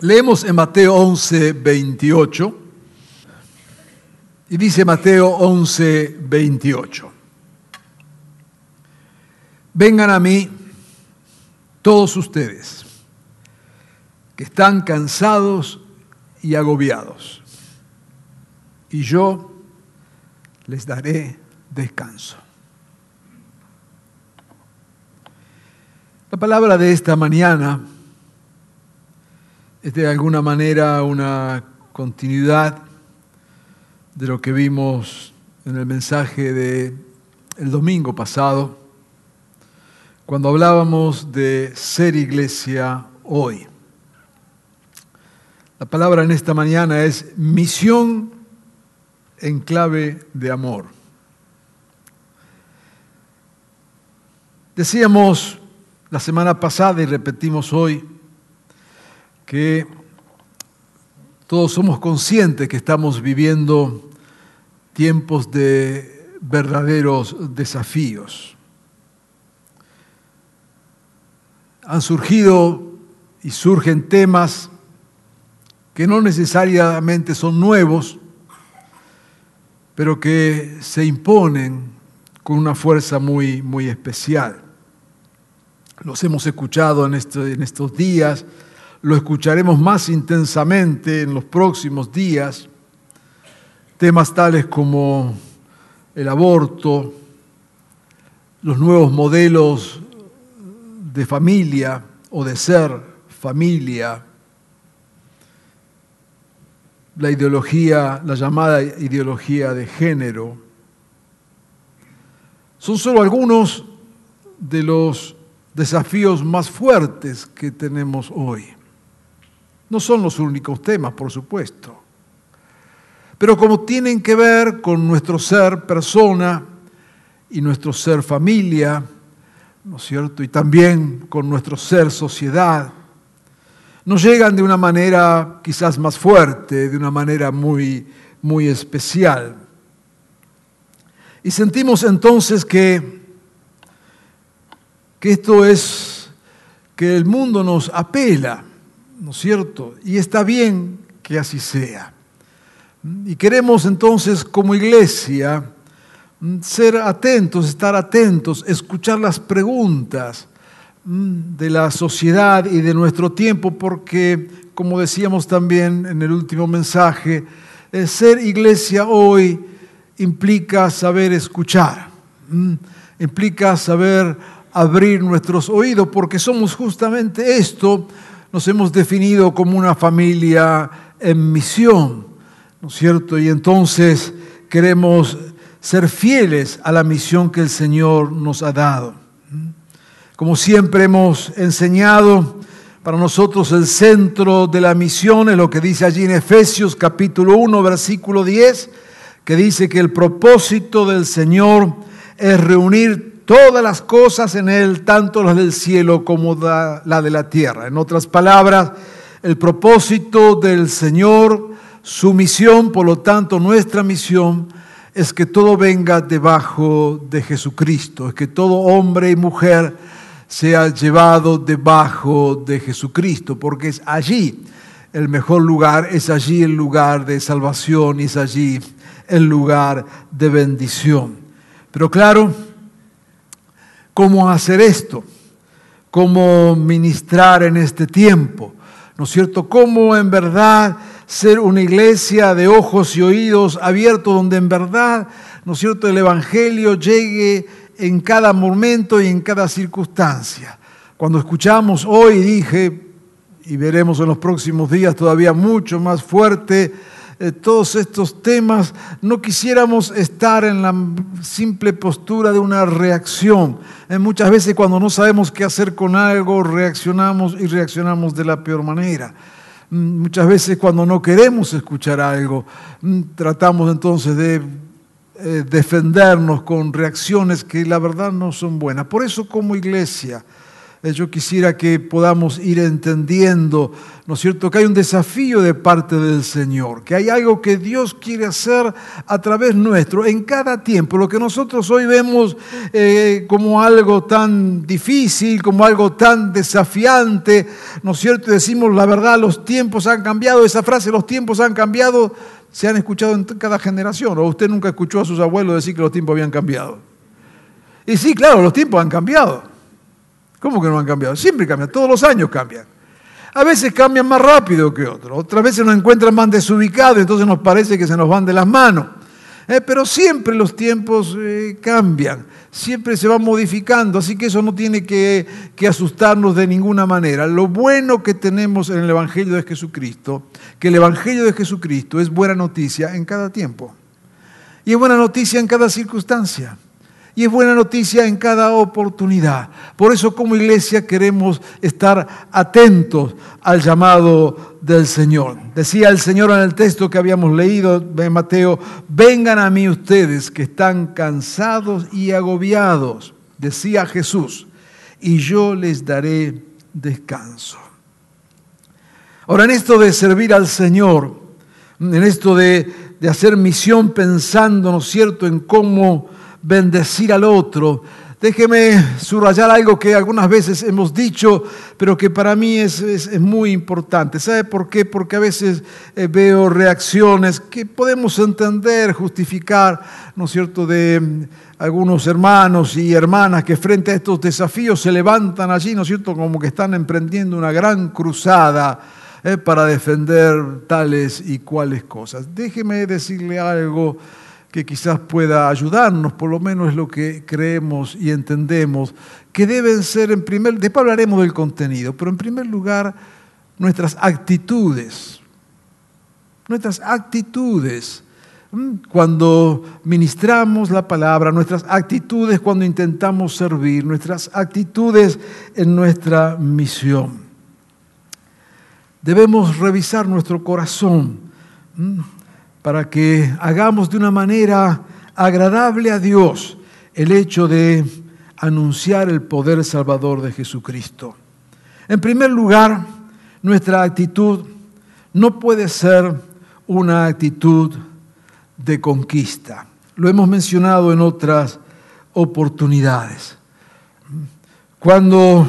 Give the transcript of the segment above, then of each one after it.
Leemos en Mateo 11, 28. Y dice Mateo 11, 28. Vengan a mí todos ustedes que están cansados y agobiados, y yo les daré descanso. La palabra de esta mañana es de alguna manera una continuidad de lo que vimos en el mensaje de el domingo pasado, cuando hablábamos de ser iglesia hoy. La palabra en esta mañana es misión en clave de amor. Decíamos la semana pasada y repetimos hoy que todos somos conscientes que estamos viviendo tiempos de verdaderos desafíos. Han surgido y surgen temas que no necesariamente son nuevos, pero que se imponen con una fuerza muy, muy especial. Los hemos escuchado en, este, en estos días, lo escucharemos más intensamente en los próximos días. Temas tales como el aborto, los nuevos modelos de familia o de ser familia, la ideología, la llamada ideología de género. Son solo algunos de los desafíos más fuertes que tenemos hoy. No son los únicos temas, por supuesto. Pero como tienen que ver con nuestro ser persona y nuestro ser familia, ¿no es cierto? Y también con nuestro ser sociedad, nos llegan de una manera quizás más fuerte, de una manera muy, muy especial. Y sentimos entonces que, que esto es, que el mundo nos apela, ¿no es cierto? Y está bien que así sea. Y queremos entonces como iglesia ser atentos, estar atentos, escuchar las preguntas de la sociedad y de nuestro tiempo, porque, como decíamos también en el último mensaje, eh, ser iglesia hoy implica saber escuchar, implica saber abrir nuestros oídos, porque somos justamente esto, nos hemos definido como una familia en misión, ¿no es cierto? Y entonces queremos ser fieles a la misión que el Señor nos ha dado. Como siempre hemos enseñado, para nosotros el centro de la misión es lo que dice allí en Efesios capítulo 1, versículo 10, que dice que el propósito del Señor es reunir todas las cosas en Él, tanto las del cielo como la de la tierra. En otras palabras, el propósito del Señor, su misión, por lo tanto nuestra misión, es que todo venga debajo de Jesucristo, es que todo hombre y mujer sea llevado debajo de Jesucristo, porque es allí el mejor lugar, es allí el lugar de salvación es allí el lugar de bendición. Pero claro, ¿cómo hacer esto? ¿Cómo ministrar en este tiempo? ¿No es cierto? ¿Cómo en verdad ser una iglesia de ojos y oídos abiertos donde en verdad, ¿no es cierto?, el Evangelio llegue en cada momento y en cada circunstancia. Cuando escuchamos hoy, dije, y veremos en los próximos días todavía mucho más fuerte, eh, todos estos temas, no quisiéramos estar en la simple postura de una reacción. Eh, muchas veces cuando no sabemos qué hacer con algo, reaccionamos y reaccionamos de la peor manera. Mm, Muchas veces cuando no queremos escuchar algo, mm, tratamos entonces de eh, defendernos con reacciones que la verdad no son buenas. Por eso como iglesia, yo quisiera que podamos ir entendiendo, ¿no es cierto?, que hay un desafío de parte del Señor, que hay algo que Dios quiere hacer a través nuestro en cada tiempo. Lo que nosotros hoy vemos eh, como algo tan difícil, como algo tan desafiante, ¿no es cierto? Decimos, la verdad, los tiempos han cambiado, esa frase, los tiempos han cambiado, se han escuchado en cada generación, o usted nunca escuchó a sus abuelos decir que los tiempos habían cambiado. Y sí, claro, los tiempos han cambiado. ¿Cómo que no han cambiado? Siempre cambian, todos los años cambian. A veces cambian más rápido que otros, otras veces nos encuentran más desubicados, entonces nos parece que se nos van de las manos. Eh, pero siempre los tiempos eh, cambian, siempre se van modificando, así que eso no tiene que, que asustarnos de ninguna manera. Lo bueno que tenemos en el Evangelio de Jesucristo, que el Evangelio de Jesucristo es buena noticia en cada tiempo. Y es buena noticia en cada circunstancia. Y es buena noticia en cada oportunidad. Por eso como iglesia queremos estar atentos al llamado del Señor. Decía el Señor en el texto que habíamos leído de Mateo, vengan a mí ustedes que están cansados y agobiados, decía Jesús, y yo les daré descanso. Ahora, en esto de servir al Señor, en esto de, de hacer misión pensando, ¿no es cierto?, en cómo bendecir al otro. Déjeme subrayar algo que algunas veces hemos dicho, pero que para mí es, muy importante. ¿Sabe por qué? Porque a veces eh, veo reacciones que podemos entender, justificar, ¿no es cierto?, de mm, algunos hermanos y hermanas que frente a estos desafíos se levantan allí, ¿no es cierto?, como que están emprendiendo una gran cruzada eh, para defender tales y cuales cosas. Déjeme decirle algo que quizás pueda ayudarnos, por lo menos es lo que creemos y entendemos, que deben ser en primer, después hablaremos del contenido, pero en primer lugar nuestras actitudes, nuestras actitudes ¿m? cuando ministramos la palabra, nuestras actitudes cuando intentamos servir, nuestras actitudes en nuestra misión. Debemos revisar nuestro corazón ¿m? Para que hagamos de una manera agradable a Dios el hecho de anunciar el poder salvador de Jesucristo. En primer lugar, nuestra actitud no puede ser una actitud de conquista. Lo hemos mencionado en otras oportunidades. Cuando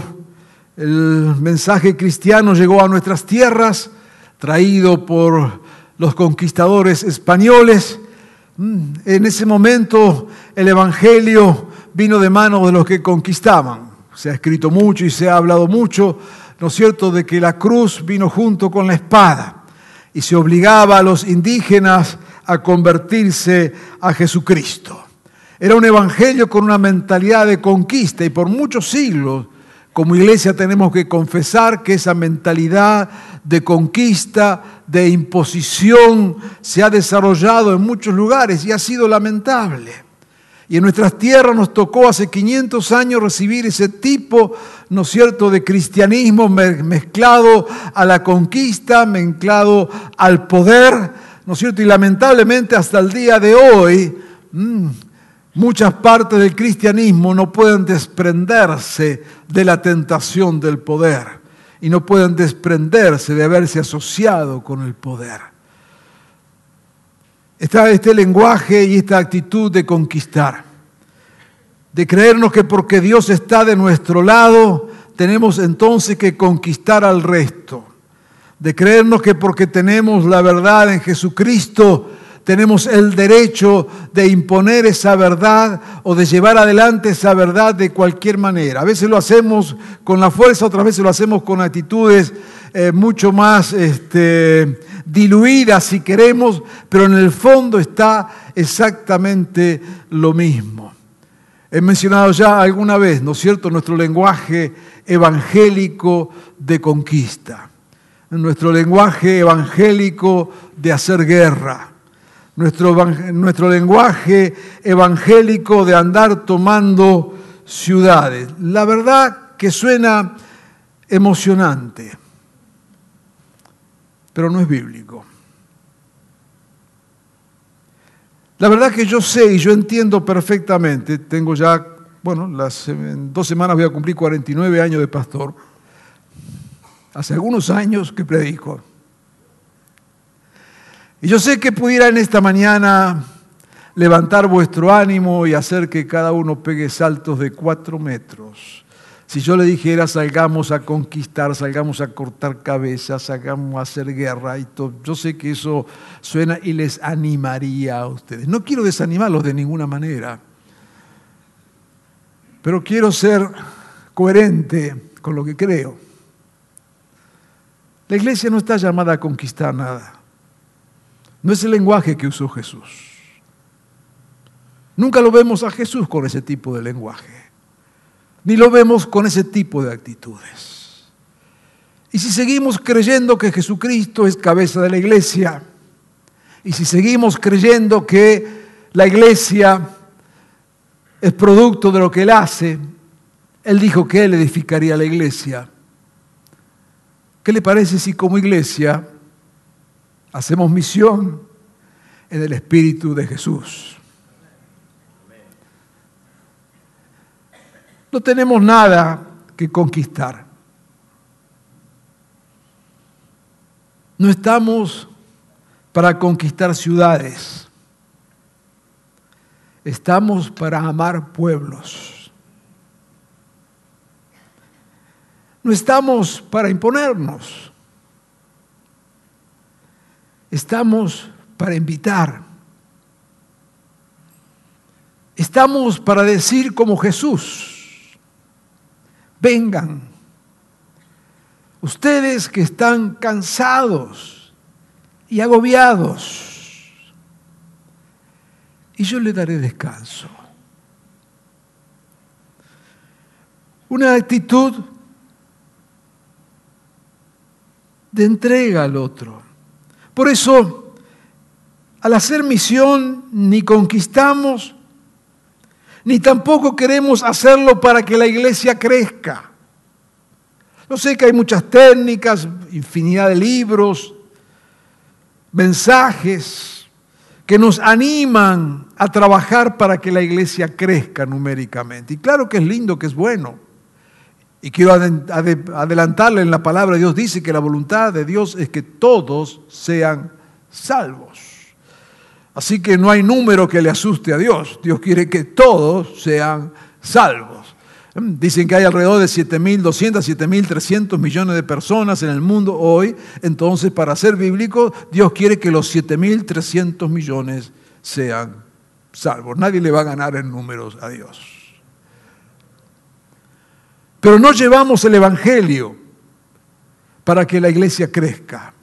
el mensaje cristiano llegó a nuestras tierras, traído por los conquistadores españoles, mm, en ese momento el Evangelio vino de manos de los que conquistaban. Se ha escrito mucho y se ha hablado mucho, ¿no es cierto?, de que la cruz vino junto con la espada y se obligaba a los indígenas a convertirse a Jesucristo. Era un evangelio con una mentalidad de conquista y por muchos siglos como iglesia tenemos que confesar que esa mentalidad de conquista, de imposición, se ha desarrollado en muchos lugares y ha sido lamentable. Y en nuestras tierras nos tocó hace 500 años recibir ese tipo, ¿no es cierto?, de cristianismo me- mezclado a la conquista, mezclado al poder, ¿no es cierto? Y lamentablemente hasta el día de hoy, mm, muchas partes del cristianismo no pueden desprenderse de la tentación del poder y no pueden desprenderse de haberse asociado con el poder. Está este lenguaje y esta actitud de conquistar, de creernos que porque Dios está de nuestro lado, tenemos entonces que conquistar al resto, de creernos que porque tenemos la verdad en Jesucristo, tenemos el derecho de imponer esa verdad o de llevar adelante esa verdad de cualquier manera. A veces lo hacemos con la fuerza, otras veces lo hacemos con actitudes eh, mucho más este, diluidas si queremos, pero en el fondo está exactamente lo mismo. He mencionado ya alguna vez, ¿no es cierto?, nuestro lenguaje evangélico de conquista. nuestro lenguaje evangélico de hacer guerra, nuestro, nuestro lenguaje evangélico de andar tomando ciudades. La verdad que suena emocionante, pero no es bíblico. La verdad que yo sé y yo entiendo perfectamente, tengo ya, bueno, las, en dos semanas voy a cumplir 49 años de pastor, hace algunos años que predico. Y yo sé que pudiera en esta mañana levantar vuestro ánimo y hacer que cada uno pegue saltos de cuatro metros. Si yo le dijera salgamos a conquistar, salgamos a cortar cabezas, salgamos a hacer guerra y todo, yo sé que eso suena y les animaría a ustedes. No quiero desanimarlos de ninguna manera, pero quiero ser coherente con lo que creo. La iglesia no está llamada a conquistar nada. No es el lenguaje que usó Jesús. Nunca lo vemos a Jesús con ese tipo de lenguaje ni lo vemos con ese tipo de actitudes. Y si seguimos creyendo que Jesucristo es cabeza de la iglesia, y si seguimos creyendo que la iglesia es producto de lo que Él hace, Él dijo que Él edificaría la iglesia. ¿Qué le parece si como iglesia hacemos misión en el Espíritu de Jesús? No tenemos nada que conquistar. No estamos para conquistar ciudades. Estamos para amar pueblos. No estamos para imponernos. Estamos para invitar. Estamos para decir como Jesús vengan. Ustedes que están cansados y agobiados, y yo le daré descanso. Una actitud de entrega al otro. Por eso, al hacer misión, ni conquistamos, ni tampoco queremos hacerlo para que la iglesia crezca. Yo sé que hay muchas técnicas, infinidad de libros, mensajes que nos animan a trabajar para que la iglesia crezca numéricamente. Y claro que es lindo, que es bueno. Y quiero adelantarle en la palabra, Dios dice que la voluntad de Dios es que todos sean salvos. Así que no hay número que le asuste a Dios. Dios quiere que todos sean salvos. Dicen que hay alrededor de 7.200, 7.300 millones de personas en el mundo hoy. Entonces, para ser bíblico, Dios quiere que los 7.300 millones sean salvos. Nadie le va a ganar en números a Dios. Pero no llevamos el Evangelio para que la iglesia crezca.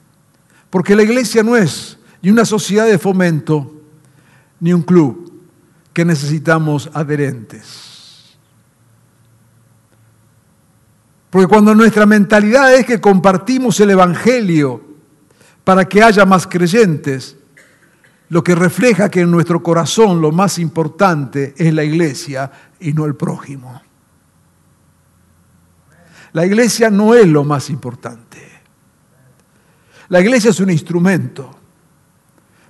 Porque la iglesia no es ni una sociedad de fomento, ni un club que necesitamos adherentes. Porque cuando nuestra mentalidad es que compartimos el Evangelio para que haya más creyentes, lo que refleja que en nuestro corazón lo más importante es la iglesia y no el prójimo. La iglesia no es lo más importante. La iglesia es un instrumento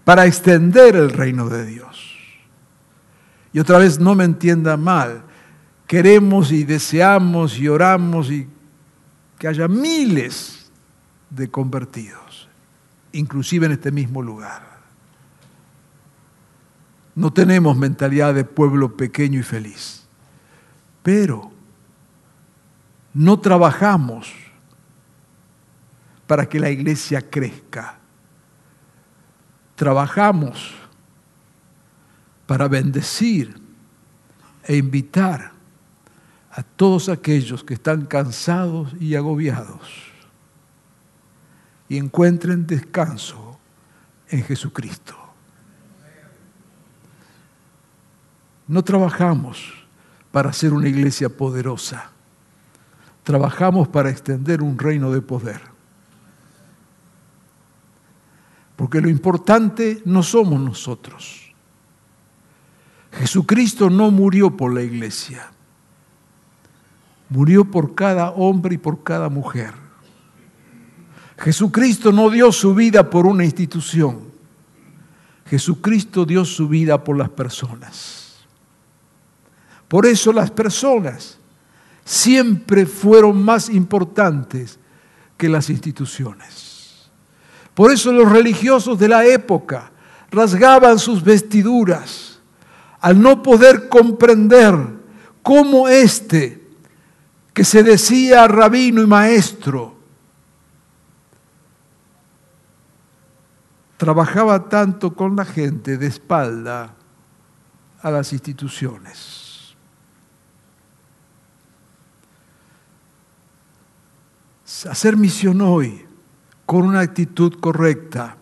para extender el reino de Dios. Y otra vez, no me entienda mal, queremos y deseamos y oramos y que haya miles de convertidos, inclusive en este mismo lugar. No tenemos mentalidad de pueblo pequeño y feliz, pero no trabajamos para que la iglesia crezca. Trabajamos para bendecir e invitar a todos aquellos que están cansados y agobiados. Y encuentren descanso en Jesucristo. No trabajamos para ser una iglesia poderosa, trabajamos para extender un reino de poder. Porque lo importante no somos nosotros. Jesucristo no murió por la iglesia, murió por cada hombre y por cada mujer. Jesucristo no dio su vida por una institución, Jesucristo dio su vida por las personas. Por eso las personas siempre fueron más importantes que las instituciones. Por eso los religiosos de la época rasgaban sus vestiduras al no poder comprender cómo éste, que se decía rabino y maestro, trabajaba tanto con la gente de espalda a las instituciones. Hacer misión hoy con una actitud correcta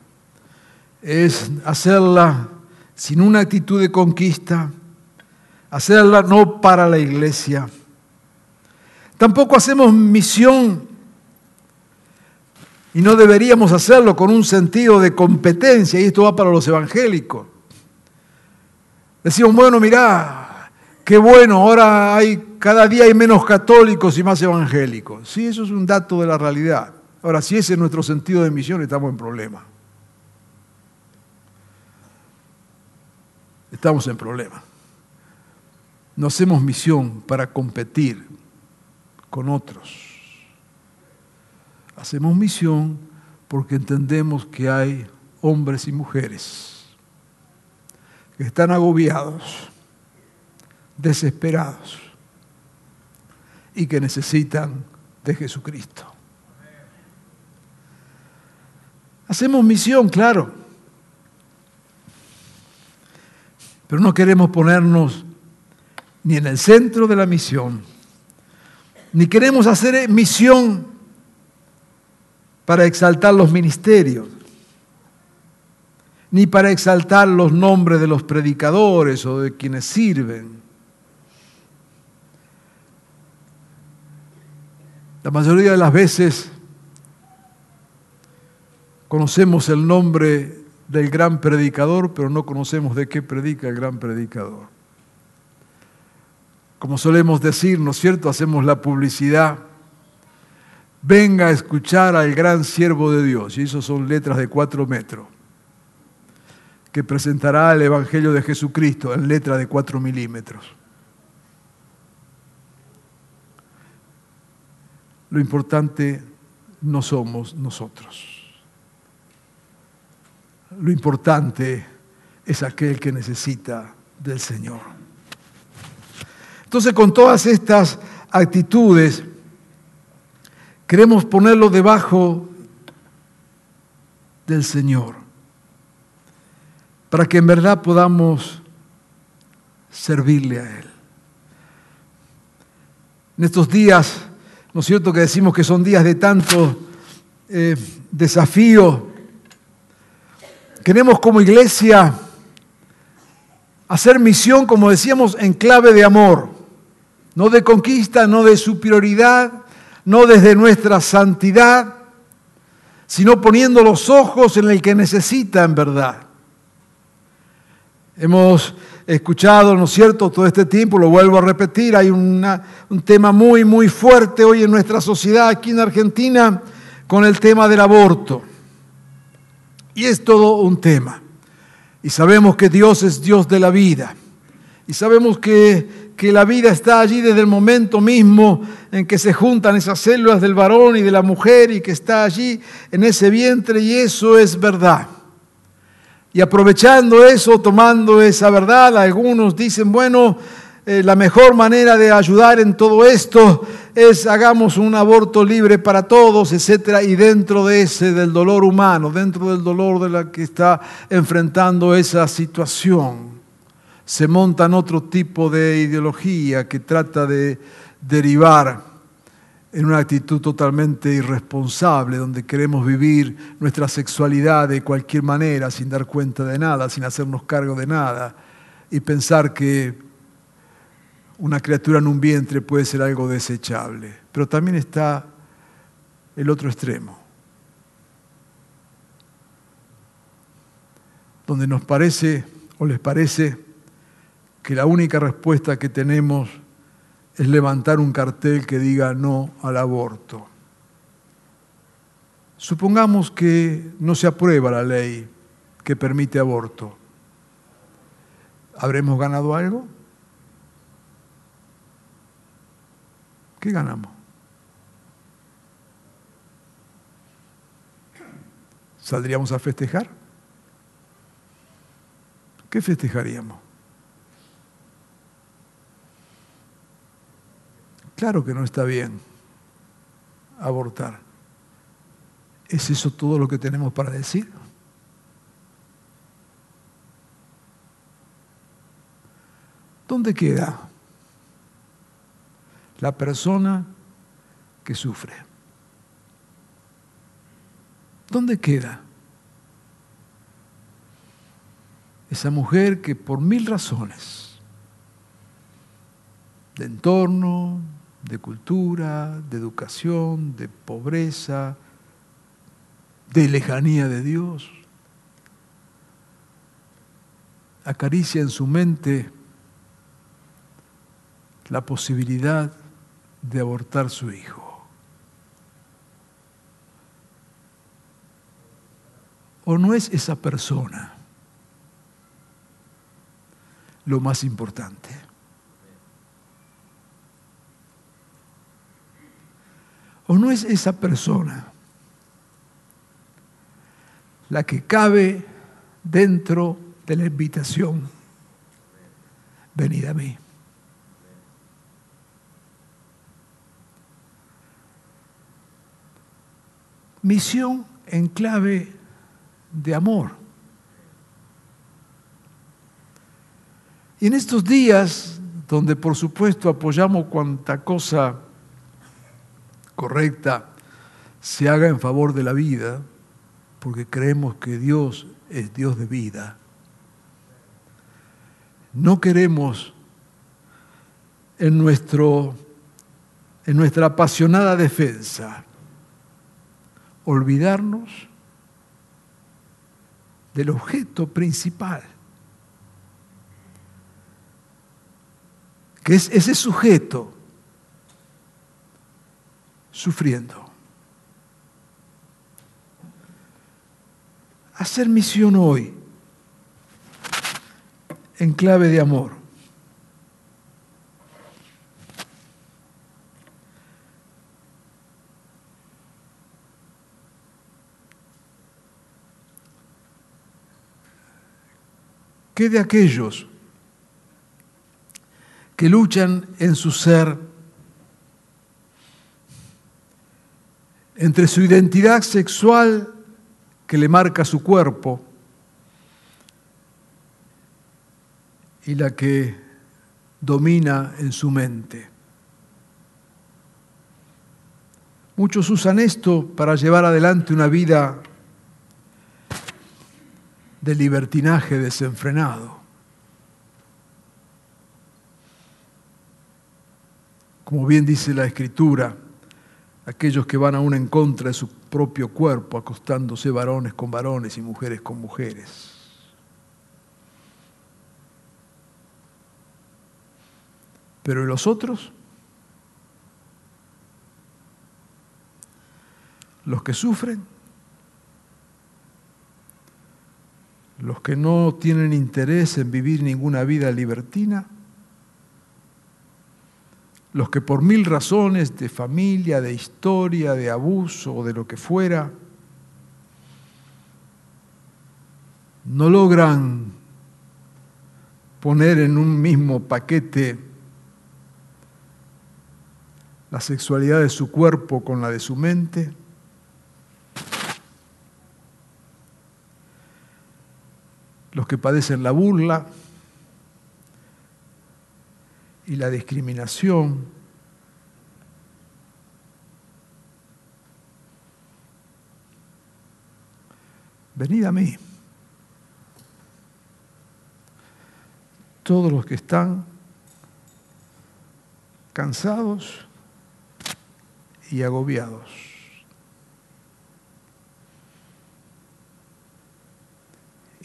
es hacerla sin una actitud de conquista, hacerla no para la iglesia. Tampoco hacemos misión y no deberíamos hacerlo con un sentido de competencia, y esto va para los evangélicos. Decimos, bueno, mirá, qué bueno, ahora hay, cada día hay menos católicos y más evangélicos. Sí, eso es un dato de la realidad. Ahora, si ese es nuestro sentido de misión, estamos en problema. Estamos en problema. No hacemos misión para competir con otros. Hacemos misión porque entendemos que hay hombres y mujeres que están agobiados, desesperados y que necesitan de Jesucristo. Hacemos misión, claro, pero no queremos ponernos ni en el centro de la misión, ni queremos hacer misión para exaltar los ministerios, ni para exaltar los nombres de los predicadores o de quienes sirven. La mayoría de las veces conocemos el nombre del gran predicador, pero no conocemos de qué predica el gran predicador. Como solemos decir, ¿no es cierto? Hacemos la publicidad venga a escuchar al gran siervo de Dios. Y eso son letras de cuatro metros, que presentará el Evangelio de Jesucristo en letra de cuatro milímetros. Lo importante no somos nosotros. Lo importante es aquel que necesita del Señor. Entonces, con todas estas actitudes, Queremos ponerlo debajo del Señor, para que en verdad podamos servirle a Él. En estos días, ¿no es cierto que decimos que son días de tanto eh, desafío? Queremos como iglesia hacer misión, como decíamos, en clave de amor, no de conquista, no de superioridad, no desde nuestra santidad, sino poniendo los ojos en el que necesita en verdad. Hemos escuchado, ¿no es cierto?, todo este tiempo, lo vuelvo a repetir, hay un tema muy, muy fuerte hoy en nuestra sociedad aquí en Argentina con el tema del aborto. Y es todo un tema. Y sabemos que Dios es Dios de la vida. Y sabemos que que la vida está allí desde el momento mismo en que se juntan esas células del varón y de la mujer y que está allí en ese vientre y eso es verdad. Y aprovechando eso, tomando esa verdad, algunos dicen, bueno, eh, la mejor manera de ayudar en todo esto es hagamos un aborto libre para todos, etcétera, y dentro de ese del dolor humano, dentro del dolor de la que está enfrentando esa situación se montan otro tipo de ideología que trata de derivar en una actitud totalmente irresponsable, donde queremos vivir nuestra sexualidad de cualquier manera, sin dar cuenta de nada, sin hacernos cargo de nada, y pensar que una criatura en un vientre puede ser algo desechable. Pero también está el otro extremo. donde nos parece o les parece que la única respuesta que tenemos es levantar un cartel que diga no al aborto. Supongamos que no se aprueba la ley que permite aborto. ¿Habremos ganado algo? ¿Qué ganamos? ¿Saldríamos a festejar? ¿Qué festejaríamos? Claro que no está bien abortar. ¿Es eso todo lo que tenemos para decir? ¿Dónde queda la persona que sufre? ¿Dónde queda esa mujer que por mil razones, de entorno, de cultura, de educación, de pobreza, de lejanía de Dios, acaricia en su mente la posibilidad de abortar su hijo. ¿O no es esa persona lo más importante? ¿O no es esa persona la que cabe dentro de la invitación? Venid a mí. Misión en clave de amor. Y en estos días, donde por supuesto apoyamos cuanta cosa correcta se haga en favor de la vida, porque creemos que Dios es Dios de vida, no queremos en, nuestro, en nuestra apasionada defensa olvidarnos del objeto principal, que es ese sujeto sufriendo. Hacer misión hoy en clave de amor. ¿Qué de aquellos que luchan en su ser entre su identidad sexual que le marca su cuerpo y la que domina en su mente. Muchos usan esto para llevar adelante una vida de libertinaje desenfrenado. Como bien dice la Escritura, aquellos que van aún en contra de su propio cuerpo, acostándose varones con varones y mujeres con mujeres. Pero ¿y los otros? Los que sufren, los que no tienen interés en vivir ninguna vida libertina, los que por mil razones de familia, de historia, de abuso o de lo que fuera, no logran poner en un mismo paquete la sexualidad de su cuerpo con la de su mente, los que padecen la burla, y la discriminación. Venid a mí. Todos los que están cansados y agobiados.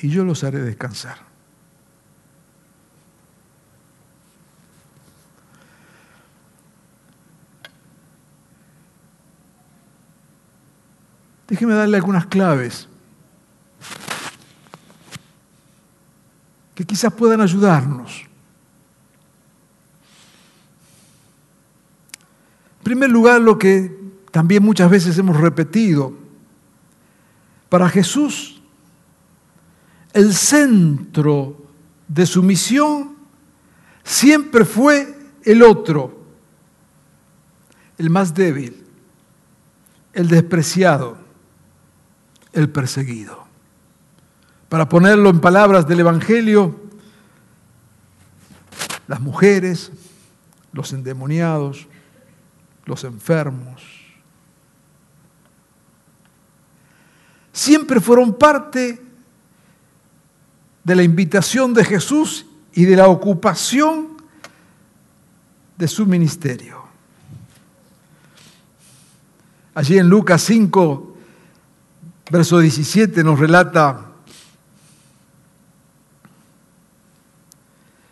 y yo los haré descansar. Déjeme darle algunas claves que quizás puedan ayudarnos. En primer lugar, lo que también muchas veces hemos repetido, para Jesús, el centro de su misión siempre fue el otro, el más débil, el despreciado el perseguido. Para ponerlo en palabras del Evangelio, las mujeres, los endemoniados, los enfermos, siempre fueron parte de la invitación de Jesús y de la ocupación de su ministerio. Allí en Lucas 5, Verso 17 nos relata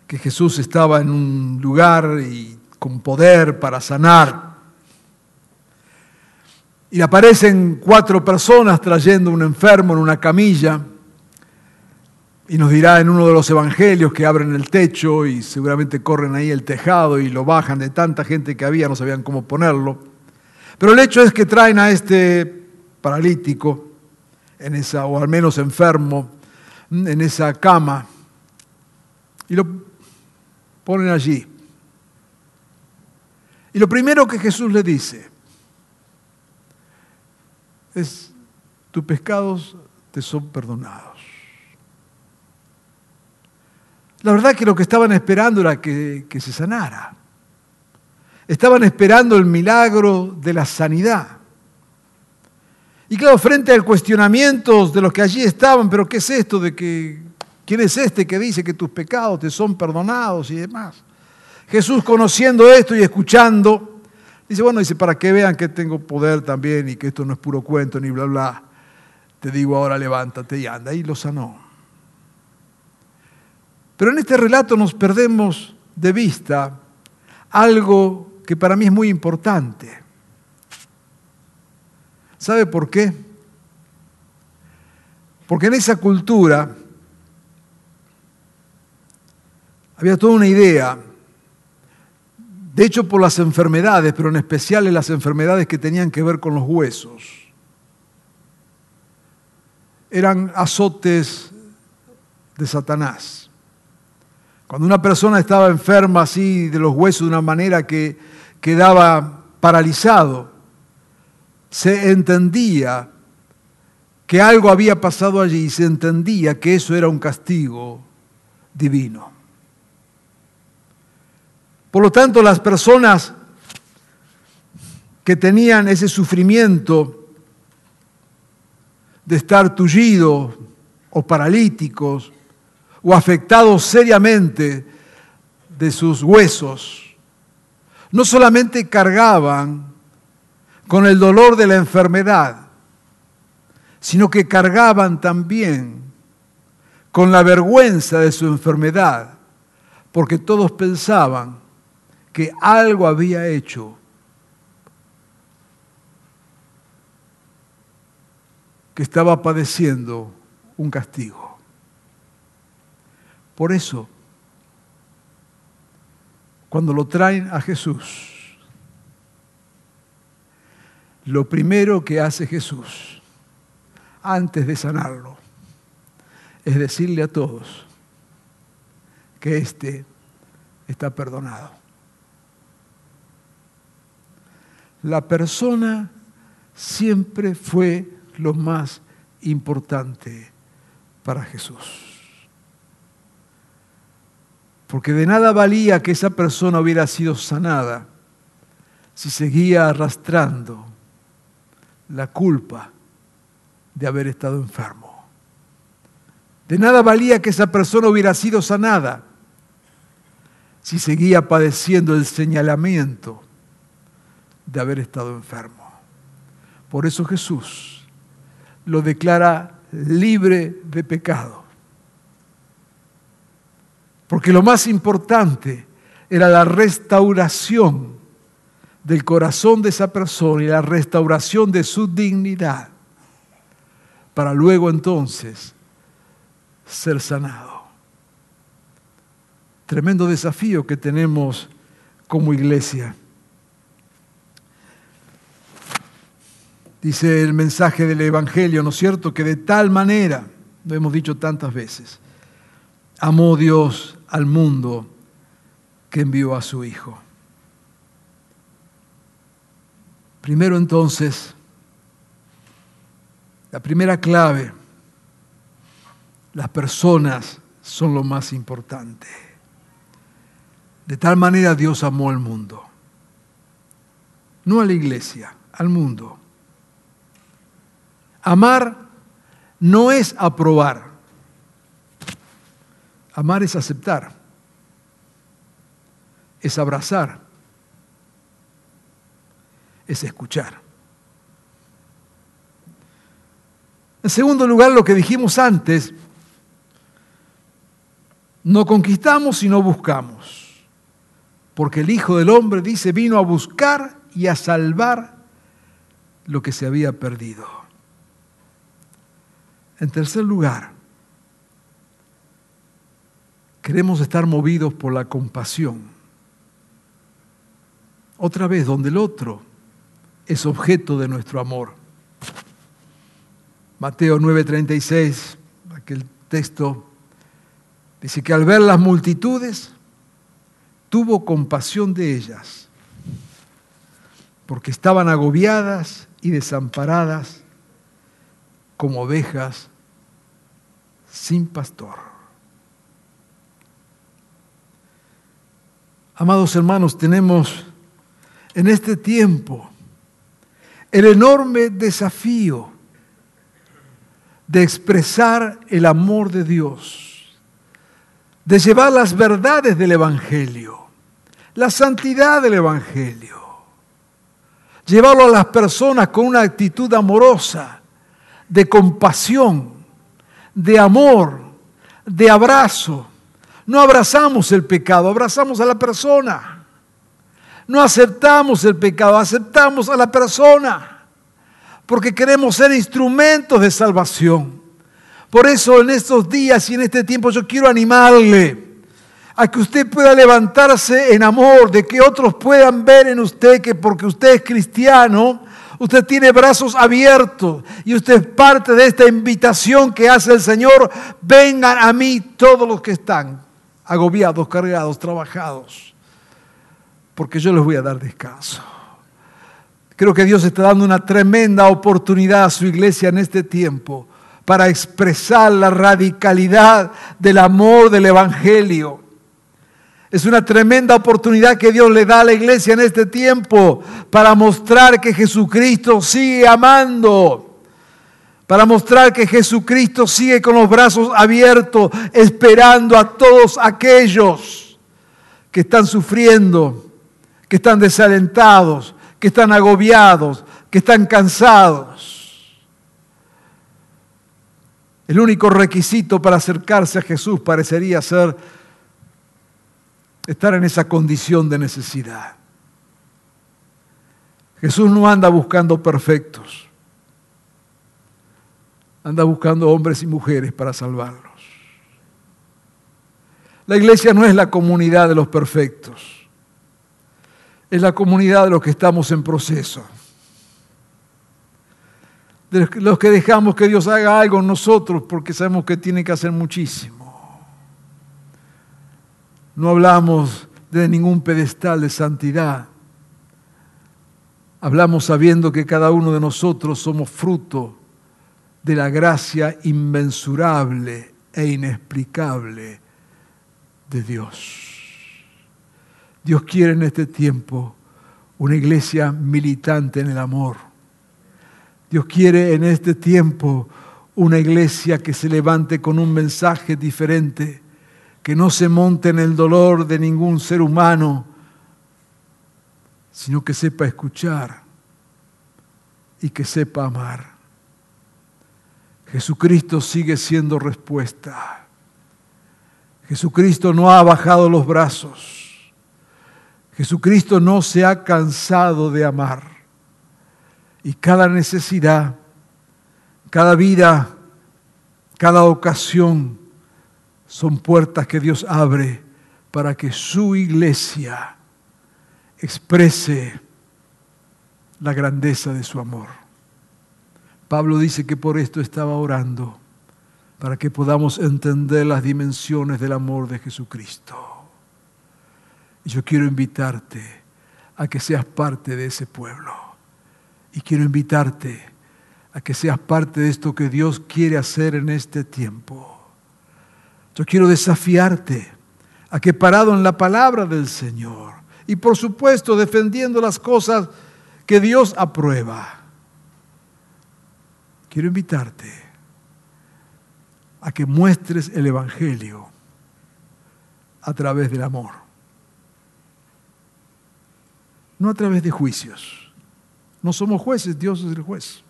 que Jesús estaba en un lugar y con poder para sanar. Y aparecen cuatro personas trayendo un enfermo en una camilla. Y nos dirá en uno de los evangelios que abren el techo y seguramente corren ahí el tejado y lo bajan de tanta gente que había, no sabían cómo ponerlo. Pero el hecho es que traen a este paralítico en esa, o al menos enfermo, en esa cama, y lo ponen allí. Y lo primero que Jesús le dice es, tus pescados te son perdonados. La verdad que lo que estaban esperando era que, que se sanara. Estaban esperando el milagro de la sanidad. Y claro, frente al cuestionamiento de los que allí estaban, pero ¿qué es esto de que, quién es este que dice que tus pecados te son perdonados y demás? Jesús conociendo esto y escuchando, dice, bueno, dice, para que vean que tengo poder también y que esto no es puro cuento ni bla, bla, te digo ahora levántate y anda. Y lo sanó. Pero en este relato nos perdemos de vista algo que para mí es muy importante. ¿Sabe por qué? Porque en esa cultura había toda una idea, de hecho por las enfermedades, pero en especial las enfermedades que tenían que ver con los huesos. Eran azotes de Satanás. Cuando una persona estaba enferma así de los huesos de una manera que quedaba paralizado, se entendía que algo había pasado allí y se entendía que eso era un castigo divino. Por lo tanto, las personas que tenían ese sufrimiento de estar tullidos o paralíticos o afectados seriamente de sus huesos, no solamente cargaban con el dolor de la enfermedad, sino que cargaban también con la vergüenza de su enfermedad, porque todos pensaban que algo había hecho que estaba padeciendo un castigo. Por eso, cuando lo traen a Jesús, lo primero que hace Jesús antes de sanarlo es decirle a todos que éste está perdonado. La persona siempre fue lo más importante para Jesús. Porque de nada valía que esa persona hubiera sido sanada si seguía arrastrando la culpa de haber estado enfermo. De nada valía que esa persona hubiera sido sanada si seguía padeciendo el señalamiento de haber estado enfermo. Por eso Jesús lo declara libre de pecado. Porque lo más importante era la restauración del corazón de esa persona y la restauración de su dignidad, para luego entonces ser sanado. Tremendo desafío que tenemos como iglesia. Dice el mensaje del Evangelio, ¿no es cierto? Que de tal manera, lo hemos dicho tantas veces, amó Dios al mundo que envió a su Hijo. Primero entonces, la primera clave, las personas son lo más importante. De tal manera Dios amó al mundo, no a la iglesia, al mundo. Amar no es aprobar, amar es aceptar, es abrazar es escuchar. En segundo lugar, lo que dijimos antes, no conquistamos sino buscamos, porque el Hijo del Hombre dice vino a buscar y a salvar lo que se había perdido. En tercer lugar, queremos estar movidos por la compasión. Otra vez, donde el otro es objeto de nuestro amor. Mateo 9:36, aquel texto, dice que al ver las multitudes, tuvo compasión de ellas, porque estaban agobiadas y desamparadas como ovejas sin pastor. Amados hermanos, tenemos en este tiempo el enorme desafío de expresar el amor de Dios, de llevar las verdades del Evangelio, la santidad del Evangelio, llevarlo a las personas con una actitud amorosa, de compasión, de amor, de abrazo. No abrazamos el pecado, abrazamos a la persona. No aceptamos el pecado, aceptamos a la persona, porque queremos ser instrumentos de salvación. Por eso en estos días y en este tiempo yo quiero animarle a que usted pueda levantarse en amor, de que otros puedan ver en usted que porque usted es cristiano, usted tiene brazos abiertos y usted es parte de esta invitación que hace el Señor, vengan a mí todos los que están agobiados, cargados, trabajados porque yo les voy a dar descanso. Creo que Dios está dando una tremenda oportunidad a su iglesia en este tiempo para expresar la radicalidad del amor del Evangelio. Es una tremenda oportunidad que Dios le da a la iglesia en este tiempo para mostrar que Jesucristo sigue amando, para mostrar que Jesucristo sigue con los brazos abiertos, esperando a todos aquellos que están sufriendo que están desalentados, que están agobiados, que están cansados. El único requisito para acercarse a Jesús parecería ser estar en esa condición de necesidad. Jesús no anda buscando perfectos, anda buscando hombres y mujeres para salvarlos. La iglesia no es la comunidad de los perfectos es la comunidad de los que estamos en proceso. De los que dejamos que Dios haga algo en nosotros porque sabemos que tiene que hacer muchísimo. No hablamos de ningún pedestal de santidad. Hablamos sabiendo que cada uno de nosotros somos fruto de la gracia inmensurable e inexplicable de Dios. Dios quiere en este tiempo una iglesia militante en el amor. Dios quiere en este tiempo una iglesia que se levante con un mensaje diferente, que no se monte en el dolor de ningún ser humano, sino que sepa escuchar y que sepa amar. Jesucristo sigue siendo respuesta. Jesucristo no ha bajado los brazos. Jesucristo no se ha cansado de amar. Y cada necesidad, cada vida, cada ocasión son puertas que Dios abre para que su iglesia exprese la grandeza de su amor. Pablo dice que por esto estaba orando, para que podamos entender las dimensiones del amor de Jesucristo. Yo quiero invitarte a que seas parte de ese pueblo. Y quiero invitarte a que seas parte de esto que Dios quiere hacer en este tiempo. Yo quiero desafiarte a que parado en la palabra del Señor y por supuesto defendiendo las cosas que Dios aprueba, quiero invitarte a que muestres el Evangelio a través del amor, no a través de juicios. No somos jueces, Dios es el juez.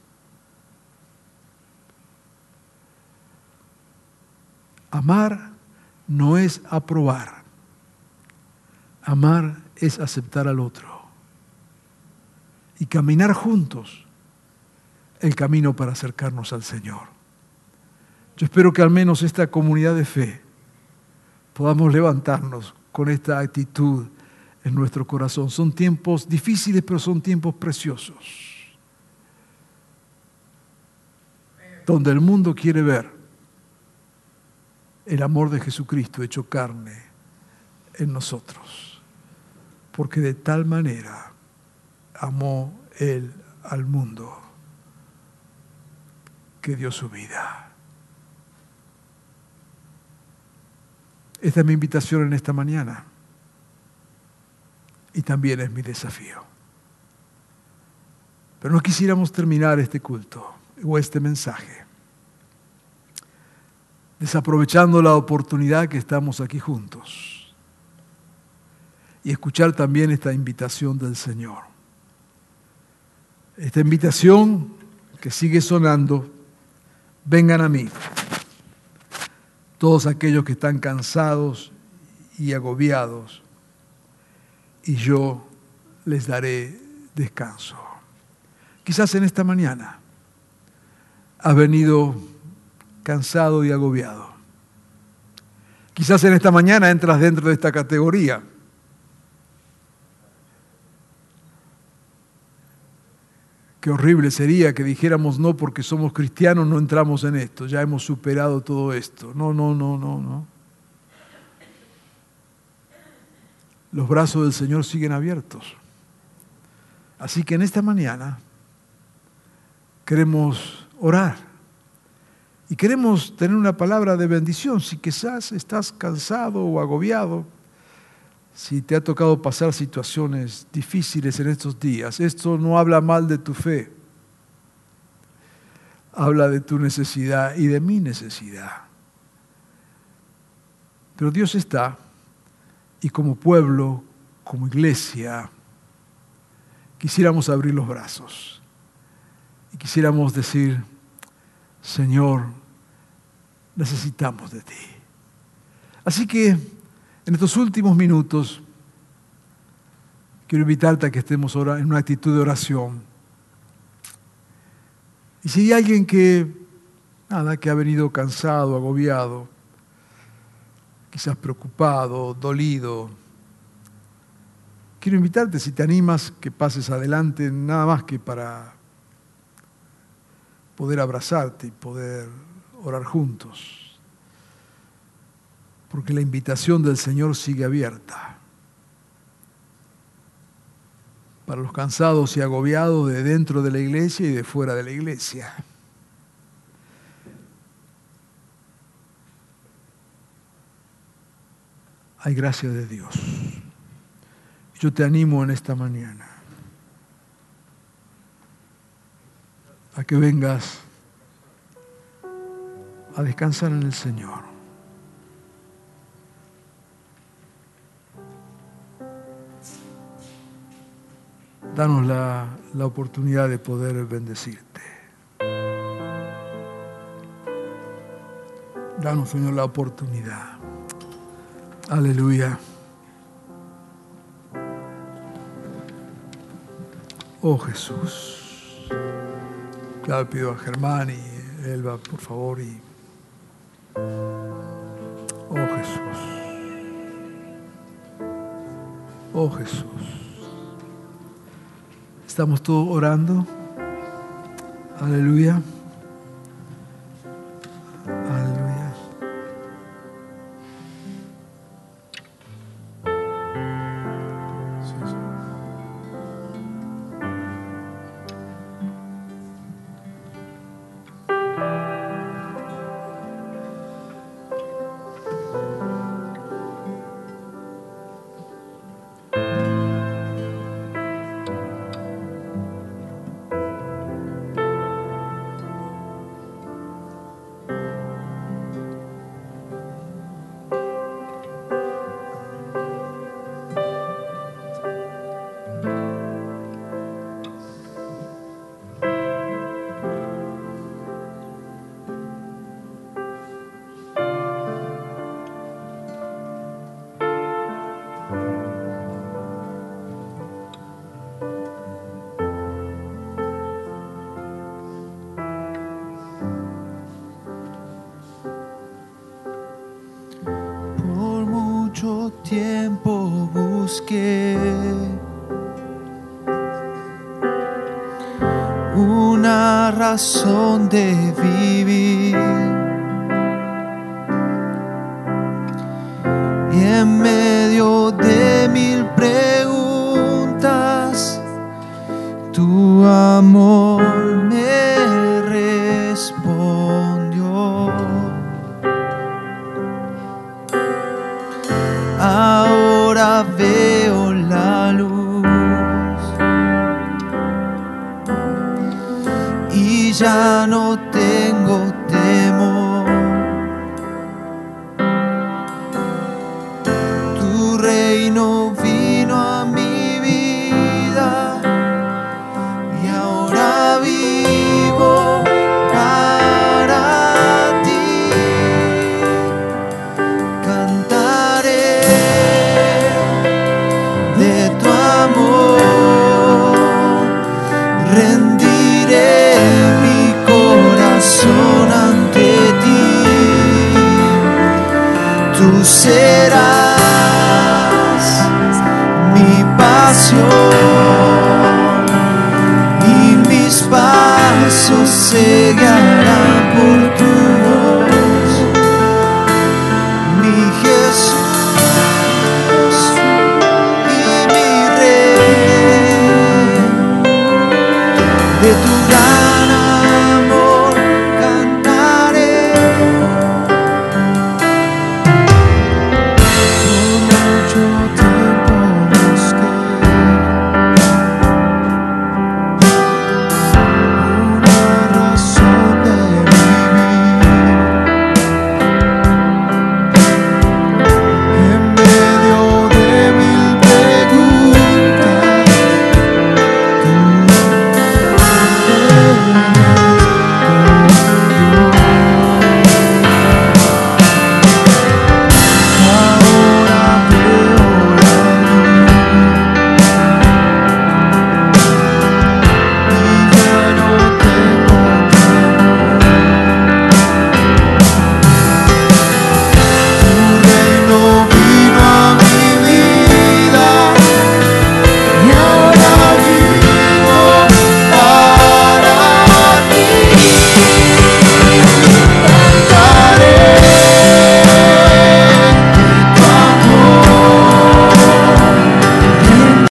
Amar no es aprobar. Amar es aceptar al otro. Y caminar juntos el camino para acercarnos al Señor. Yo espero que al menos esta comunidad de fe podamos levantarnos con esta actitud en nuestro corazón. Son tiempos difíciles, pero son tiempos preciosos. Donde el mundo quiere ver el amor de Jesucristo hecho carne en nosotros. Porque de tal manera amó Él al mundo que dio su vida. Esta es mi invitación en esta mañana y también es mi desafío. Pero no quisiéramos terminar este culto o este mensaje desaprovechando la oportunidad que estamos aquí juntos y escuchar también esta invitación del Señor. Esta invitación que sigue sonando, vengan a mí, todos aquellos que están cansados y agobiados, y yo les daré descanso. Quizás en esta mañana ha venido cansado y agobiado. Quizás en esta mañana entras dentro de esta categoría. Qué horrible sería que dijéramos no porque somos cristianos no entramos en esto, ya hemos superado todo esto. No, no, no, no, no. Los brazos del Señor siguen abiertos. Así que en esta mañana queremos orar y queremos tener una palabra de bendición. Si quizás estás cansado o agobiado, si te ha tocado pasar situaciones difíciles en estos días, esto no habla mal de tu fe. Habla de tu necesidad y de mi necesidad. Pero Dios está y como pueblo, como iglesia, quisiéramos abrir los brazos y quisiéramos decir, Señor, necesitamos de ti. Así que en estos últimos minutos quiero invitarte a que estemos ahora en una actitud de oración. Y si hay alguien que, nada, que ha venido cansado, agobiado, quizás preocupado, dolido, quiero invitarte, si te animas, que pases adelante, nada más que para poder abrazarte y poder orar juntos. Porque la invitación del Señor sigue abierta. Para los cansados y agobiados de dentro de la iglesia y de fuera de la iglesia. Hay gracia de Dios. Yo te animo en esta mañana a que vengas a descansar en el Señor. Danos la, la oportunidad de poder bendecirte. Danos, Señor, la oportunidad Aleluya. Oh Jesús. Claro, pido a Germán y Elba, por favor. Y... Oh Jesús. Oh Jesús. Estamos todos orando. Aleluya. Una razón de vivir. Y en medio de mil preguntas, tu amor y